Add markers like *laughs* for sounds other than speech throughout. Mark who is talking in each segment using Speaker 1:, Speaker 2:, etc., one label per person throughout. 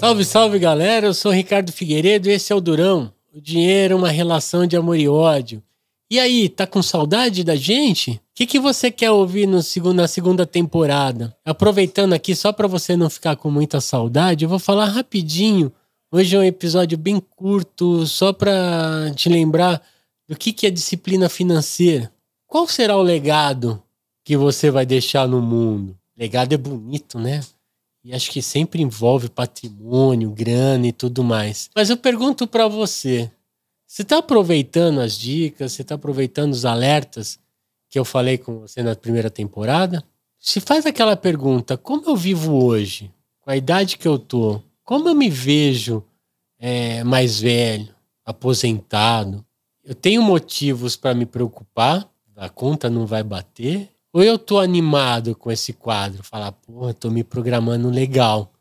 Speaker 1: Salve, salve galera, eu sou Ricardo Figueiredo e esse é o Durão. O dinheiro é uma relação de amor e ódio. E aí, tá com saudade da gente? O que, que você quer ouvir no segundo, na segunda temporada? Aproveitando aqui, só para você não ficar com muita saudade, eu vou falar rapidinho. Hoje é um episódio bem curto, só para te lembrar do que, que é disciplina financeira. Qual será o legado que você vai deixar no mundo? Legado é bonito, né? E acho que sempre envolve patrimônio, grana e tudo mais. Mas eu pergunto para você: você está aproveitando as dicas? Você está aproveitando os alertas que eu falei com você na primeira temporada? Se faz aquela pergunta: como eu vivo hoje? Com a idade que eu tô? Como eu me vejo é, mais velho, aposentado? Eu tenho motivos para me preocupar? A conta não vai bater? Ou eu tô animado com esse quadro, falar, porra, tô me programando legal.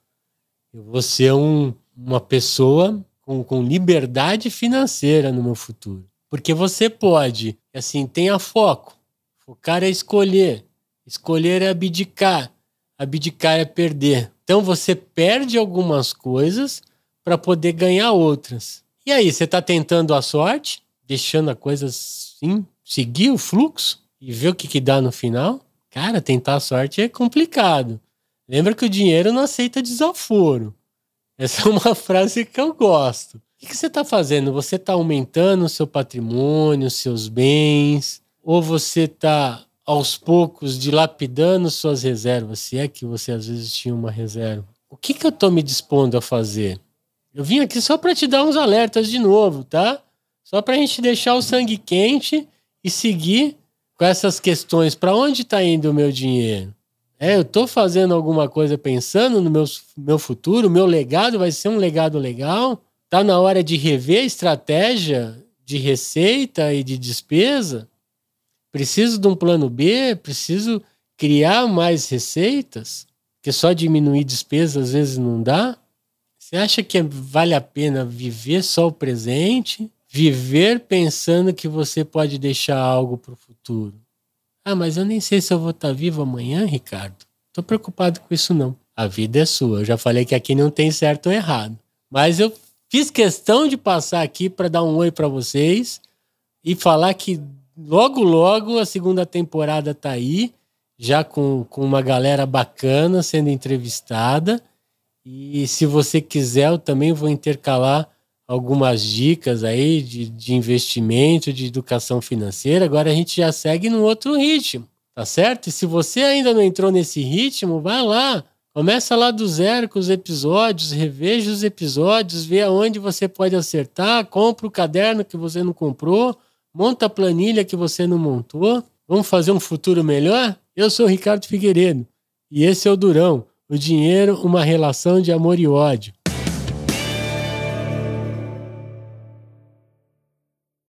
Speaker 1: Eu vou ser um, uma pessoa com, com liberdade financeira no meu futuro. Porque você pode, assim, tenha foco. Focar é escolher. Escolher é abdicar. Abdicar é perder. Então você perde algumas coisas para poder ganhar outras. E aí, você está tentando a sorte, deixando a coisa assim, seguir o fluxo? E ver o que, que dá no final, cara, tentar a sorte é complicado. Lembra que o dinheiro não aceita desaforo. Essa *laughs* é uma frase que eu gosto. O que, que você está fazendo? Você está aumentando o seu patrimônio, seus bens, ou você está aos poucos dilapidando suas reservas, se é que você às vezes tinha uma reserva? O que, que eu estou me dispondo a fazer? Eu vim aqui só para te dar uns alertas de novo, tá? Só para a gente deixar o sangue quente e seguir com essas questões, para onde está indo o meu dinheiro? É, eu estou fazendo alguma coisa pensando no meu, meu futuro, meu legado vai ser um legado legal? Está na hora de rever a estratégia de receita e de despesa? Preciso de um plano B? Preciso criar mais receitas? Que só diminuir despesas às vezes não dá? Você acha que vale a pena viver só o presente? Viver pensando que você pode deixar algo para o futuro. Ah, mas eu nem sei se eu vou estar tá vivo amanhã, Ricardo. Tô preocupado com isso não. A vida é sua. Eu já falei que aqui não tem certo ou errado. Mas eu fiz questão de passar aqui para dar um oi para vocês e falar que logo logo a segunda temporada tá aí, já com, com uma galera bacana sendo entrevistada. E se você quiser, eu também vou intercalar algumas dicas aí de, de investimento, de educação financeira. Agora a gente já segue num outro ritmo, tá certo? E se você ainda não entrou nesse ritmo, vai lá. Começa lá do zero com os episódios, reveja os episódios, vê aonde você pode acertar, compra o caderno que você não comprou, monta a planilha que você não montou. Vamos fazer um futuro melhor? Eu sou Ricardo Figueiredo e esse é o Durão. O dinheiro, uma relação de amor e ódio.